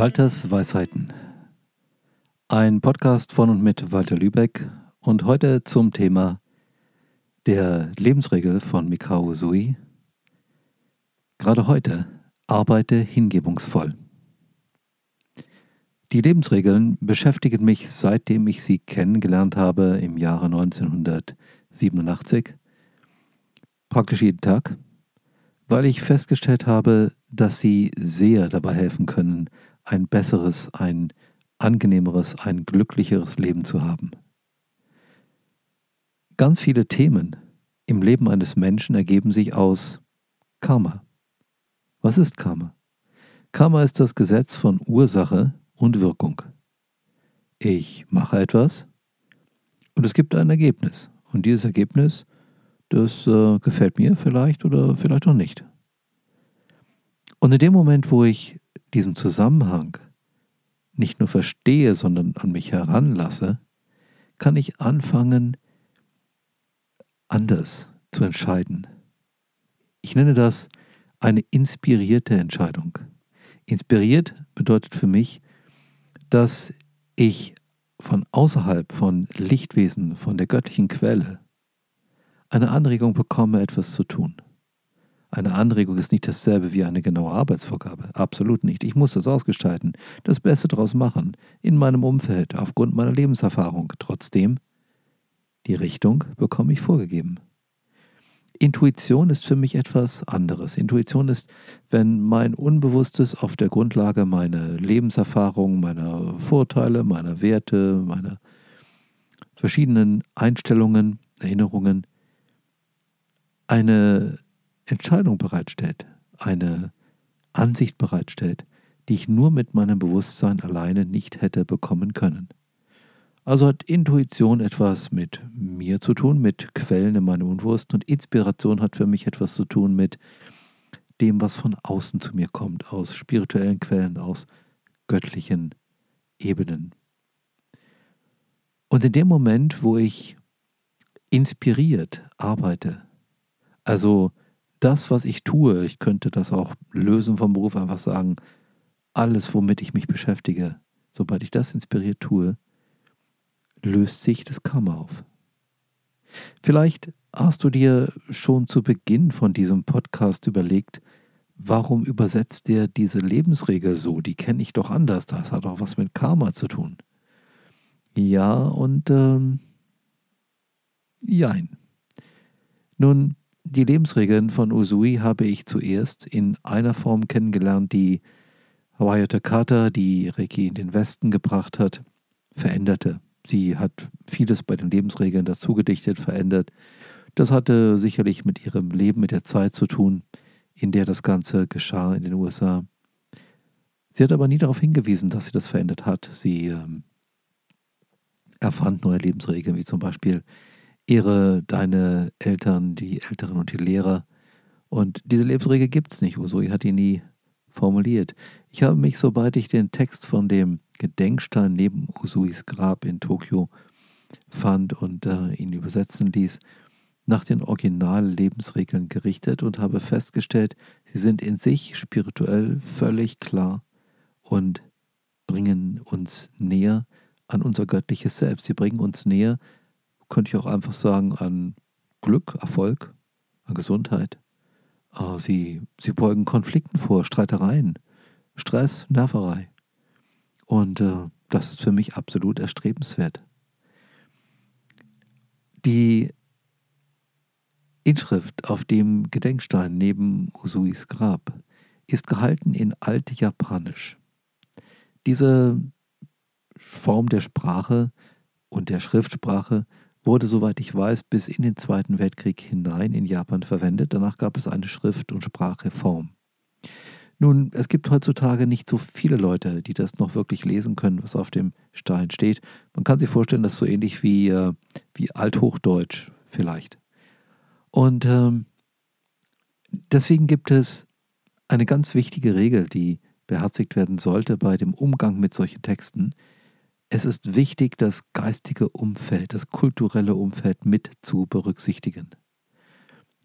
Walters Weisheiten. Ein Podcast von und mit Walter Lübeck und heute zum Thema der Lebensregel von Mikao Usui. Gerade heute arbeite hingebungsvoll. Die Lebensregeln beschäftigen mich, seitdem ich sie kennengelernt habe im Jahre 1987, praktisch jeden Tag, weil ich festgestellt habe, dass sie sehr dabei helfen können, ein besseres, ein angenehmeres, ein glücklicheres Leben zu haben. Ganz viele Themen im Leben eines Menschen ergeben sich aus Karma. Was ist Karma? Karma ist das Gesetz von Ursache und Wirkung. Ich mache etwas und es gibt ein Ergebnis. Und dieses Ergebnis, das äh, gefällt mir vielleicht oder vielleicht auch nicht. Und in dem Moment, wo ich diesen Zusammenhang nicht nur verstehe, sondern an mich heranlasse, kann ich anfangen, anders zu entscheiden. Ich nenne das eine inspirierte Entscheidung. Inspiriert bedeutet für mich, dass ich von außerhalb, von Lichtwesen, von der göttlichen Quelle, eine Anregung bekomme, etwas zu tun. Eine Anregung ist nicht dasselbe wie eine genaue Arbeitsvorgabe. Absolut nicht. Ich muss das ausgestalten, das Beste daraus machen, in meinem Umfeld, aufgrund meiner Lebenserfahrung. Trotzdem, die Richtung bekomme ich vorgegeben. Intuition ist für mich etwas anderes. Intuition ist, wenn mein Unbewusstes auf der Grundlage meiner Lebenserfahrung, meiner Vorteile, meiner Werte, meiner verschiedenen Einstellungen, Erinnerungen eine Entscheidung bereitstellt, eine Ansicht bereitstellt, die ich nur mit meinem Bewusstsein alleine nicht hätte bekommen können. Also hat Intuition etwas mit mir zu tun, mit Quellen in meinem Unbewussten und Inspiration hat für mich etwas zu tun mit dem, was von außen zu mir kommt, aus spirituellen Quellen, aus göttlichen Ebenen. Und in dem Moment, wo ich inspiriert arbeite, also das, was ich tue, ich könnte das auch lösen vom Beruf, einfach sagen, alles, womit ich mich beschäftige, sobald ich das inspiriert tue, löst sich das Karma auf. Vielleicht hast du dir schon zu Beginn von diesem Podcast überlegt, warum übersetzt der diese Lebensregel so? Die kenne ich doch anders, das hat auch was mit Karma zu tun. Ja und ähm, jein. Nun, die Lebensregeln von Usui habe ich zuerst in einer Form kennengelernt, die Hawaii Takata, die Reiki in den Westen gebracht hat, veränderte. Sie hat vieles bei den Lebensregeln dazugedichtet, verändert. Das hatte sicherlich mit ihrem Leben, mit der Zeit zu tun, in der das Ganze geschah in den USA. Sie hat aber nie darauf hingewiesen, dass sie das verändert hat. Sie ähm, erfand neue Lebensregeln, wie zum Beispiel Ehre deine Eltern, die Älteren und die Lehrer. Und diese Lebensregel gibt es nicht. Usui hat die nie formuliert. Ich habe mich, sobald ich den Text von dem Gedenkstein neben Usuis Grab in Tokio fand und äh, ihn übersetzen ließ, nach den Original-Lebensregeln gerichtet und habe festgestellt, sie sind in sich spirituell völlig klar und bringen uns näher an unser göttliches Selbst. Sie bringen uns näher könnte ich auch einfach sagen, an Glück, Erfolg, an Gesundheit. Sie, sie beugen Konflikten vor, Streitereien, Stress, Nerverei. Und äh, das ist für mich absolut erstrebenswert. Die Inschrift auf dem Gedenkstein neben Usuis Grab ist gehalten in Altjapanisch. Diese Form der Sprache und der Schriftsprache wurde, soweit ich weiß, bis in den Zweiten Weltkrieg hinein in Japan verwendet. Danach gab es eine Schrift- und Sprachreform. Nun, es gibt heutzutage nicht so viele Leute, die das noch wirklich lesen können, was auf dem Stein steht. Man kann sich vorstellen, das ist so ähnlich wie, äh, wie Althochdeutsch vielleicht. Und ähm, deswegen gibt es eine ganz wichtige Regel, die beherzigt werden sollte bei dem Umgang mit solchen Texten. Es ist wichtig, das geistige Umfeld, das kulturelle Umfeld mit zu berücksichtigen.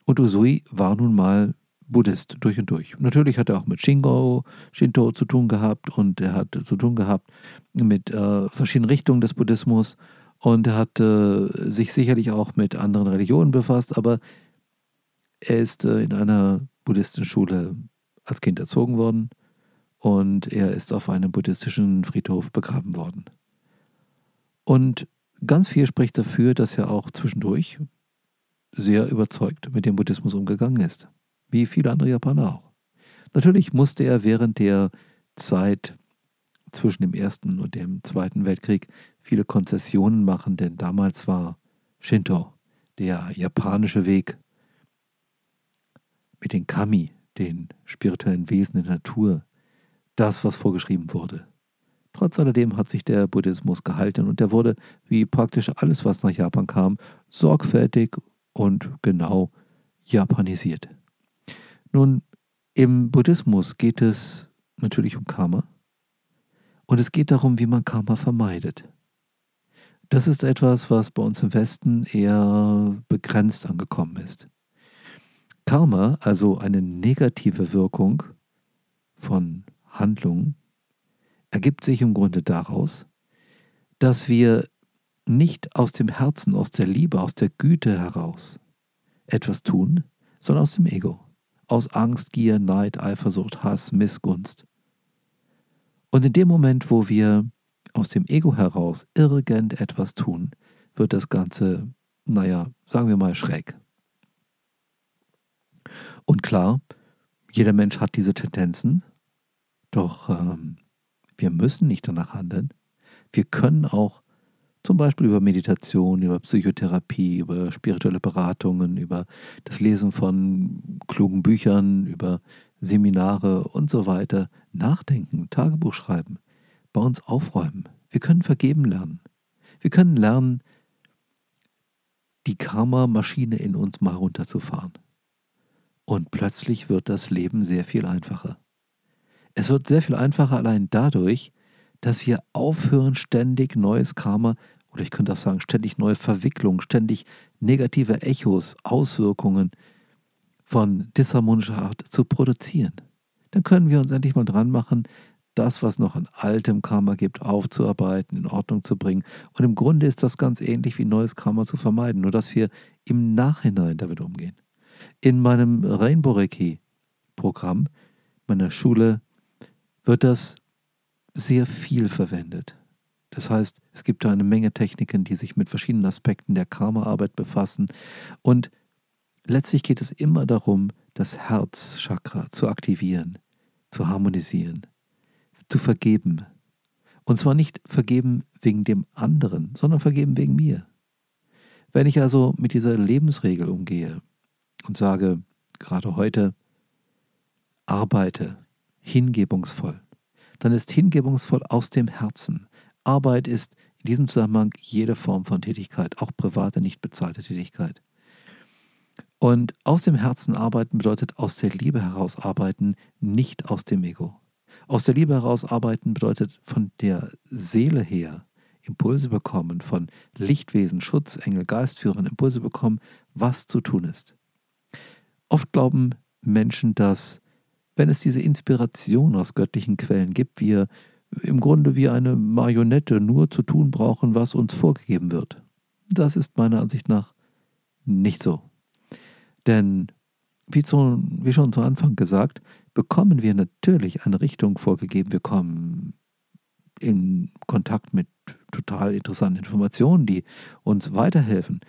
Und Usui war nun mal Buddhist durch und durch. Natürlich hat er auch mit Shingo, Shinto zu tun gehabt und er hat zu tun gehabt mit äh, verschiedenen Richtungen des Buddhismus und er hat äh, sich sicherlich auch mit anderen Religionen befasst, aber er ist äh, in einer buddhistischen Schule als Kind erzogen worden und er ist auf einem buddhistischen Friedhof begraben worden. Und ganz viel spricht dafür, dass er auch zwischendurch sehr überzeugt mit dem Buddhismus umgegangen ist, wie viele andere Japaner auch. Natürlich musste er während der Zeit zwischen dem Ersten und dem Zweiten Weltkrieg viele Konzessionen machen, denn damals war Shinto, der japanische Weg, mit den Kami, den spirituellen Wesen der Natur, das, was vorgeschrieben wurde. Trotz alledem hat sich der Buddhismus gehalten und er wurde, wie praktisch alles, was nach Japan kam, sorgfältig und genau japanisiert. Nun, im Buddhismus geht es natürlich um Karma und es geht darum, wie man Karma vermeidet. Das ist etwas, was bei uns im Westen eher begrenzt angekommen ist. Karma, also eine negative Wirkung von Handlungen, ergibt sich im Grunde daraus, dass wir nicht aus dem Herzen, aus der Liebe, aus der Güte heraus etwas tun, sondern aus dem Ego, aus Angst, Gier, Neid, Eifersucht, Hass, Missgunst. Und in dem Moment, wo wir aus dem Ego heraus irgendetwas tun, wird das Ganze, naja, sagen wir mal schräg. Und klar, jeder Mensch hat diese Tendenzen, doch ähm, wir müssen nicht danach handeln. Wir können auch zum Beispiel über Meditation, über Psychotherapie, über spirituelle Beratungen, über das Lesen von klugen Büchern, über Seminare und so weiter nachdenken, Tagebuch schreiben, bei uns aufräumen. Wir können vergeben lernen. Wir können lernen, die Karma-Maschine in uns mal runterzufahren. Und plötzlich wird das Leben sehr viel einfacher. Es wird sehr viel einfacher allein dadurch, dass wir aufhören, ständig neues Karma, oder ich könnte auch sagen, ständig neue Verwicklungen, ständig negative Echos, Auswirkungen von disharmonischer Art zu produzieren. Dann können wir uns endlich mal dran machen, das, was noch an altem Karma gibt, aufzuarbeiten, in Ordnung zu bringen. Und im Grunde ist das ganz ähnlich wie neues Karma zu vermeiden, nur dass wir im Nachhinein damit umgehen. In meinem Rainbow Reiki Programm meiner Schule wird das sehr viel verwendet. Das heißt, es gibt da eine Menge Techniken, die sich mit verschiedenen Aspekten der Karma-Arbeit befassen. Und letztlich geht es immer darum, das Herzchakra zu aktivieren, zu harmonisieren, zu vergeben. Und zwar nicht vergeben wegen dem anderen, sondern vergeben wegen mir. Wenn ich also mit dieser Lebensregel umgehe und sage, gerade heute, arbeite hingebungsvoll, dann ist hingebungsvoll aus dem Herzen. Arbeit ist in diesem Zusammenhang jede Form von Tätigkeit, auch private, nicht bezahlte Tätigkeit. Und aus dem Herzen arbeiten bedeutet aus der Liebe heraus arbeiten, nicht aus dem Ego. Aus der Liebe heraus arbeiten bedeutet von der Seele her Impulse bekommen, von Lichtwesen, Schutzengel, Geistführern Impulse bekommen, was zu tun ist. Oft glauben Menschen, dass wenn es diese Inspiration aus göttlichen Quellen gibt, wir im Grunde wie eine Marionette nur zu tun brauchen, was uns vorgegeben wird. Das ist meiner Ansicht nach nicht so. Denn, wie, zu, wie schon zu Anfang gesagt, bekommen wir natürlich eine Richtung vorgegeben. Wir kommen in Kontakt mit total interessanten Informationen, die uns weiterhelfen.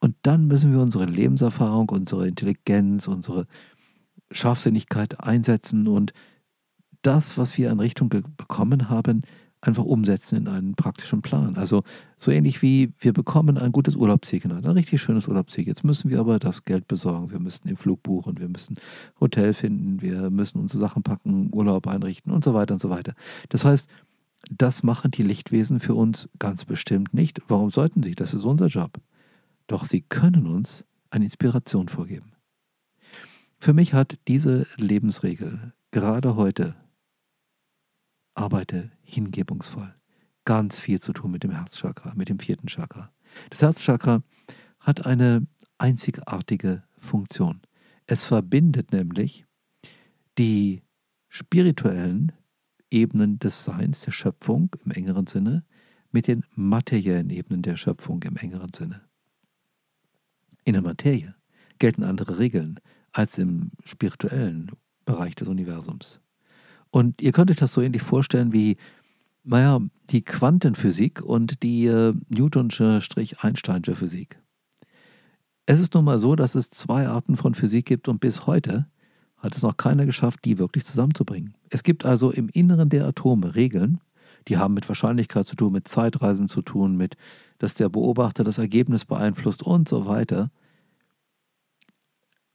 Und dann müssen wir unsere Lebenserfahrung, unsere Intelligenz, unsere Scharfsinnigkeit einsetzen und das, was wir an Richtung bekommen haben, einfach umsetzen in einen praktischen Plan. Also so ähnlich wie wir bekommen ein gutes Urlaubssignal, ein richtig schönes Urlaubssieg. Jetzt müssen wir aber das Geld besorgen, wir müssen den Flug buchen, wir müssen Hotel finden, wir müssen unsere Sachen packen, Urlaub einrichten und so weiter und so weiter. Das heißt, das machen die Lichtwesen für uns ganz bestimmt nicht. Warum sollten sie? Das ist unser Job. Doch sie können uns eine Inspiration vorgeben. Für mich hat diese Lebensregel gerade heute, arbeite hingebungsvoll, ganz viel zu tun mit dem Herzchakra, mit dem vierten Chakra. Das Herzchakra hat eine einzigartige Funktion. Es verbindet nämlich die spirituellen Ebenen des Seins, der Schöpfung im engeren Sinne, mit den materiellen Ebenen der Schöpfung im engeren Sinne. In der Materie gelten andere Regeln als im spirituellen Bereich des Universums. Und ihr könnt euch das so ähnlich vorstellen wie, naja, die Quantenphysik und die äh, Newtonsche-Einsteinsche Physik. Es ist nun mal so, dass es zwei Arten von Physik gibt und bis heute hat es noch keiner geschafft, die wirklich zusammenzubringen. Es gibt also im Inneren der Atome Regeln, die haben mit Wahrscheinlichkeit zu tun, mit Zeitreisen zu tun, mit, dass der Beobachter das Ergebnis beeinflusst und so weiter.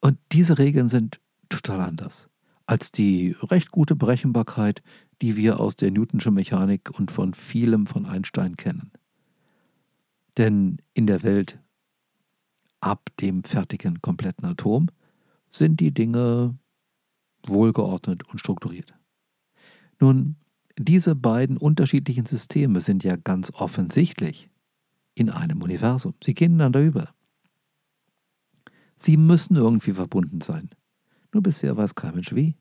Und diese Regeln sind total anders als die recht gute Berechenbarkeit, die wir aus der Newtonschen Mechanik und von vielem von Einstein kennen. Denn in der Welt ab dem fertigen kompletten Atom sind die Dinge wohlgeordnet und strukturiert. Nun, diese beiden unterschiedlichen Systeme sind ja ganz offensichtlich in einem Universum. Sie gehen ineinander über. Sie müssen irgendwie verbunden sein. Nur bisher weiß kein Mensch wie.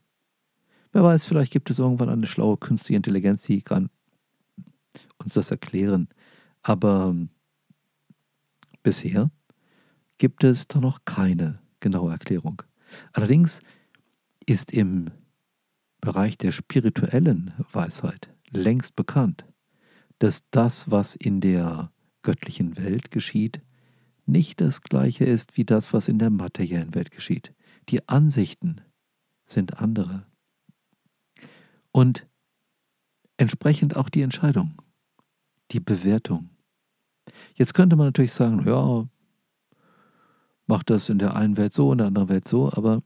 Wer weiß, vielleicht gibt es irgendwann eine schlaue künstliche Intelligenz, die kann uns das erklären. Aber ähm, bisher gibt es da noch keine genaue Erklärung. Allerdings ist im Bereich der spirituellen Weisheit längst bekannt, dass das, was in der göttlichen Welt geschieht, nicht das gleiche ist wie das, was in der materiellen Welt geschieht. Die Ansichten sind andere. Und entsprechend auch die Entscheidung, die Bewertung. Jetzt könnte man natürlich sagen, ja, macht das in der einen Welt so, in der anderen Welt so, aber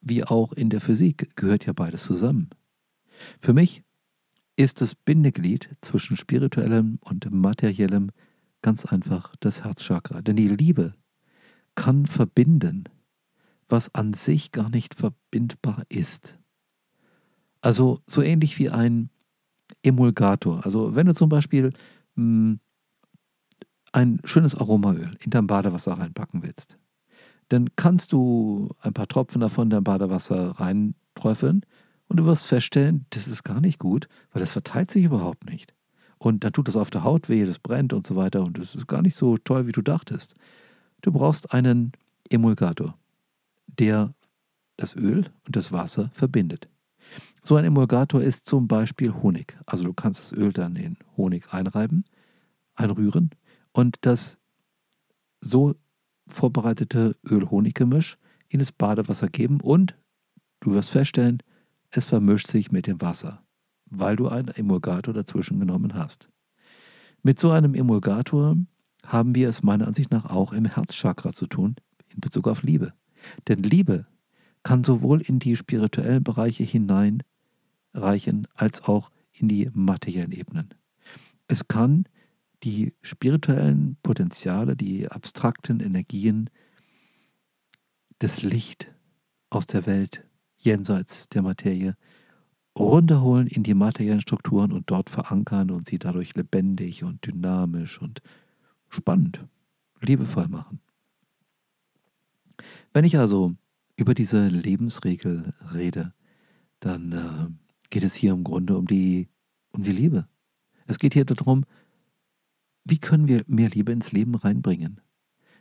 wie auch in der Physik gehört ja beides zusammen. Für mich ist das Bindeglied zwischen spirituellem und materiellem ganz einfach das Herzchakra. Denn die Liebe kann verbinden, was an sich gar nicht verbindbar ist. Also so ähnlich wie ein Emulgator. Also wenn du zum Beispiel mh, hm, ein schönes Aromaöl in dein Badewasser reinpacken willst, dann kannst du ein paar Tropfen davon in dein Badewasser reinträufeln und du wirst feststellen, das ist gar nicht gut, weil das verteilt sich überhaupt nicht. Und dann tut das auf der Haut weh, das brennt und so weiter und das ist gar nicht so toll, wie du dachtest. Du brauchst einen Emulgator, der das Öl und das Wasser verbindet. So ein Emulgator ist zum Beispiel Honig. Also du kannst das Öl dann in Honig einreiben, einrühren und das so vorbereitete Öl-Honig-Gemisch in das Badewasser geben und du wirst feststellen, es vermischt sich mit dem Wasser, weil du einen Emulgator dazwischen genommen hast. Mit so einem Emulgator haben wir es meiner Ansicht nach auch im Herzchakra zu tun in Bezug auf Liebe. Denn Liebe kann sowohl in die spirituellen Bereiche hineinreichen als auch in die materiellen Ebenen. Es kann die spirituellen Potenziale, die abstrakten Energien, das Licht aus der Welt jenseits der Materie runterholen in die materiellen Strukturen und dort verankern und sie dadurch lebendig und dynamisch und spannend, liebevoll machen. Wenn ich also über diese Lebensregel rede, dann äh, geht es hier im Grunde um die, um die Liebe. Es geht hier darum, wie können wir mehr Liebe ins Leben reinbringen?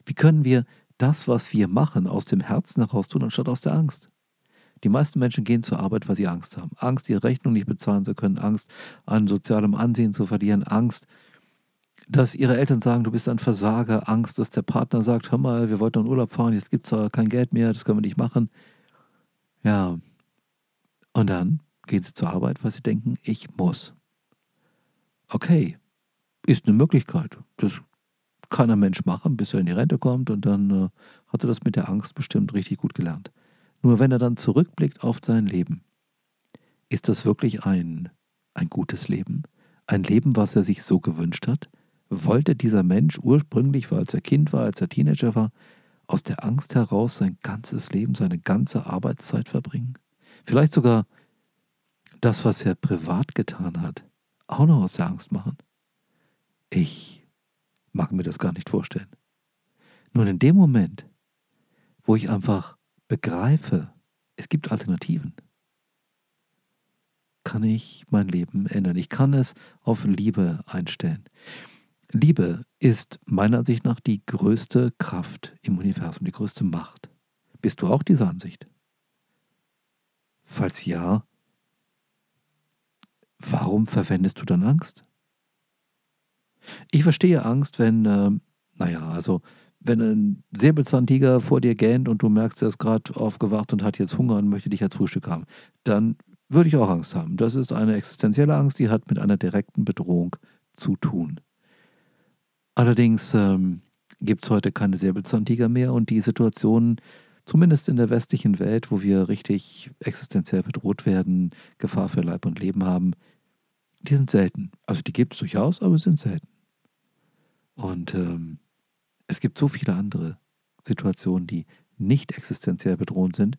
Wie können wir das, was wir machen, aus dem Herzen heraus tun, anstatt aus der Angst? Die meisten Menschen gehen zur Arbeit, weil sie Angst haben. Angst, ihre Rechnung nicht bezahlen zu können, Angst, an sozialem Ansehen zu verlieren, Angst, dass ihre Eltern sagen, du bist ein Versager, Angst, dass der Partner sagt, hör mal, wir wollten in Urlaub fahren, jetzt gibt es kein Geld mehr, das können wir nicht machen. Ja, und dann gehen sie zur Arbeit, weil sie denken, ich muss. Okay, ist eine Möglichkeit. Das kann ein Mensch machen, bis er in die Rente kommt und dann äh, hat er das mit der Angst bestimmt richtig gut gelernt. Nur wenn er dann zurückblickt auf sein Leben, ist das wirklich ein, ein gutes Leben? Ein Leben, was er sich so gewünscht hat? wollte dieser Mensch ursprünglich, als er Kind war, als er Teenager war, aus der Angst heraus sein ganzes Leben, seine ganze Arbeitszeit verbringen? Vielleicht sogar das, was er privat getan hat, auch noch aus der Angst machen? Ich mag mir das gar nicht vorstellen. Nun in dem Moment, wo ich einfach begreife, es gibt Alternativen, kann ich mein Leben ändern. Ich kann es auf Liebe einstellen. Liebe ist meiner Ansicht nach die größte Kraft im Universum, die größte Macht. Bist du auch dieser Ansicht? Falls ja, warum verwendest du dann Angst? Ich verstehe Angst, wenn, äh, naja, also wenn ein Säbelzahntiger vor dir gähnt und du merkst, er ist gerade aufgewacht und hat jetzt Hunger und möchte dich als Frühstück haben, dann würde ich auch Angst haben. Das ist eine existenzielle Angst, die hat mit einer direkten Bedrohung zu tun. Allerdings ähm, gibt es heute keine Säbelzahntiger mehr und die Situation, zumindest in der westlichen Welt, wo wir richtig existenziell bedroht werden, Gefahr für Leib und Leben haben, die sind selten. Also die gibt es durchaus, aber sind selten. Und ähm, es gibt so viele andere Situationen, die nicht existenziell bedrohend sind,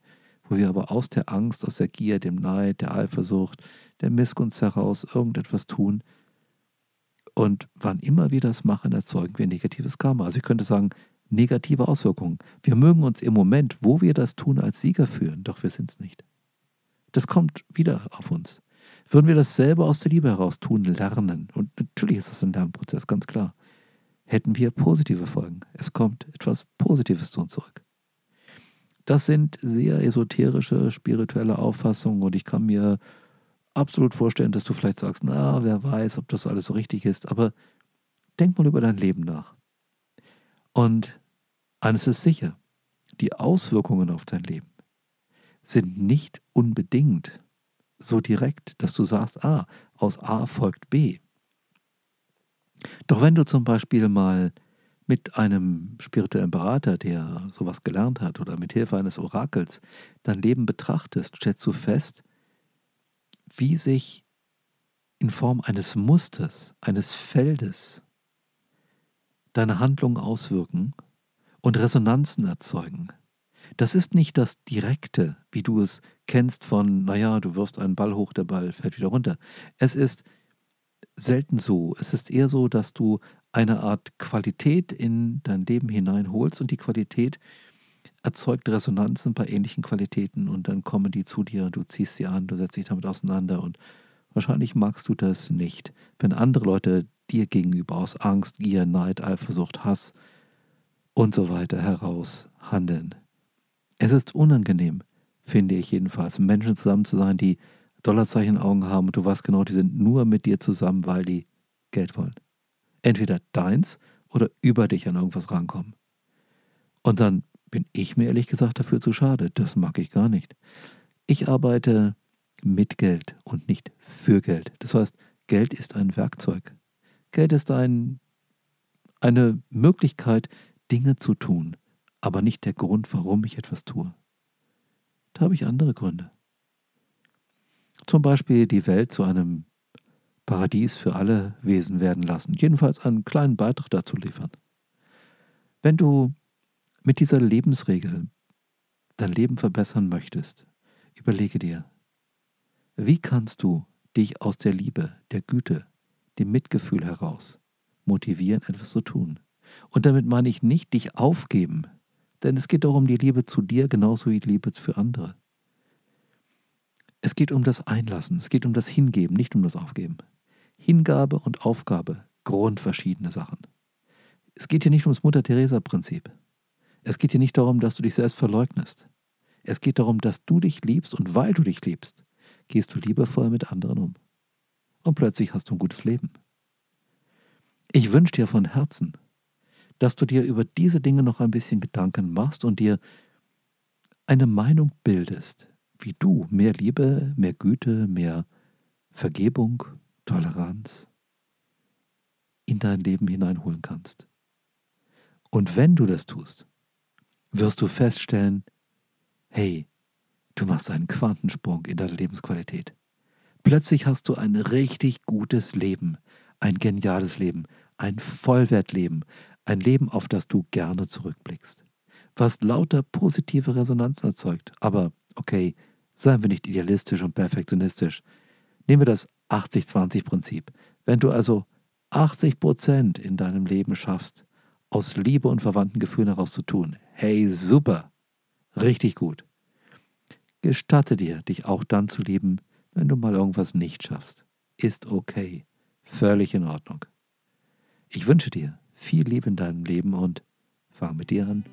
wo wir aber aus der Angst, aus der Gier, dem Neid, der Eifersucht, der Missgunst heraus irgendetwas tun. Und wann immer wir das machen, erzeugen wir negatives Karma. Also ich könnte sagen, negative Auswirkungen. Wir mögen uns im Moment, wo wir das tun, als Sieger führen, doch wir sind es nicht. Das kommt wieder auf uns. Würden wir das selber aus der Liebe heraus tun, lernen, und natürlich ist das ein Lernprozess, ganz klar, hätten wir positive Folgen. Es kommt etwas Positives zu uns zurück. Das sind sehr esoterische, spirituelle Auffassungen und ich kann mir absolut vorstellen, dass du vielleicht sagst, na, wer weiß, ob das alles so richtig ist, aber denk mal über dein Leben nach. Und eines ist sicher, die Auswirkungen auf dein Leben sind nicht unbedingt so direkt, dass du sagst, ah, aus A folgt B. Doch wenn du zum Beispiel mal mit einem spirituellen Berater, der sowas gelernt hat, oder mit Hilfe eines Orakels dein Leben betrachtest, stellst du fest, wie sich in Form eines Musters, eines Feldes deine Handlungen auswirken und Resonanzen erzeugen. Das ist nicht das Direkte, wie du es kennst von, naja, du wirfst einen Ball hoch, der Ball fällt wieder runter. Es ist selten so. Es ist eher so, dass du eine Art Qualität in dein Leben hineinholst und die Qualität erzeugt Resonanzen bei ähnlichen Qualitäten und dann kommen die zu dir, du ziehst sie an, du setzt dich damit auseinander und wahrscheinlich magst du das nicht, wenn andere Leute dir gegenüber aus Angst, Gier, Neid, Eifersucht, Hass und so weiter heraus handeln. Es ist unangenehm, finde ich jedenfalls, Menschen zusammen zu sein, die Dollarzeichen Augen haben und du weißt genau, die sind nur mit dir zusammen, weil die Geld wollen. Entweder deins oder über dich an irgendwas rankommen. Und dann bin ich mir ehrlich gesagt dafür zu schade. Das mag ich gar nicht. Ich arbeite mit Geld und nicht für Geld. Das heißt, Geld ist ein Werkzeug. Geld ist ein, eine Möglichkeit, Dinge zu tun, aber nicht der Grund, warum ich etwas tue. Da habe ich andere Gründe. Zum Beispiel die Welt zu einem Paradies für alle Wesen werden lassen, jedenfalls einen kleinen Beitrag dazu liefern. Wenn du mit dieser Lebensregel dein Leben verbessern möchtest, überlege dir, wie kannst du dich aus der Liebe, der Güte, dem Mitgefühl heraus motivieren, etwas zu tun? Und damit meine ich nicht dich aufgeben, denn es geht darum, die Liebe zu dir genauso wie die Liebe für andere. Es geht um das Einlassen, es geht um das Hingeben, nicht um das Aufgeben. Hingabe und Aufgabe, grundverschiedene Sachen. Es geht hier nicht ums Mutter-Theresa-Prinzip. Es geht hier nicht darum, dass du dich selbst verleugnest. Es geht darum, dass du dich liebst und weil du dich liebst, gehst du liebevoll mit anderen um. Und plötzlich hast du ein gutes Leben. Ich wünsche dir von Herzen, dass du dir über diese Dinge noch ein bisschen Gedanken machst und dir eine Meinung bildest, wie du mehr Liebe, mehr Güte, mehr Vergebung, Toleranz in dein Leben hineinholen kannst. Und wenn du das tust, wirst du feststellen, hey, du machst einen Quantensprung in deiner Lebensqualität. Plötzlich hast du ein richtig gutes Leben, ein geniales Leben, ein Vollwertleben, ein Leben, auf das du gerne zurückblickst, was lauter positive Resonanz erzeugt. Aber okay, seien wir nicht idealistisch und perfektionistisch. Nehmen wir das 80-20-Prinzip. Wenn du also 80 Prozent in deinem Leben schaffst, aus Liebe und verwandten Gefühlen heraus zu tun, hey, super, Richtig gut. Gestatte dir, dich auch dann zu lieben, wenn du mal irgendwas nicht schaffst. Ist okay. Völlig in Ordnung. Ich wünsche dir viel Liebe in deinem Leben und fang mit dir an.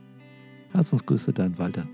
Herzensgrüße, dein Walter.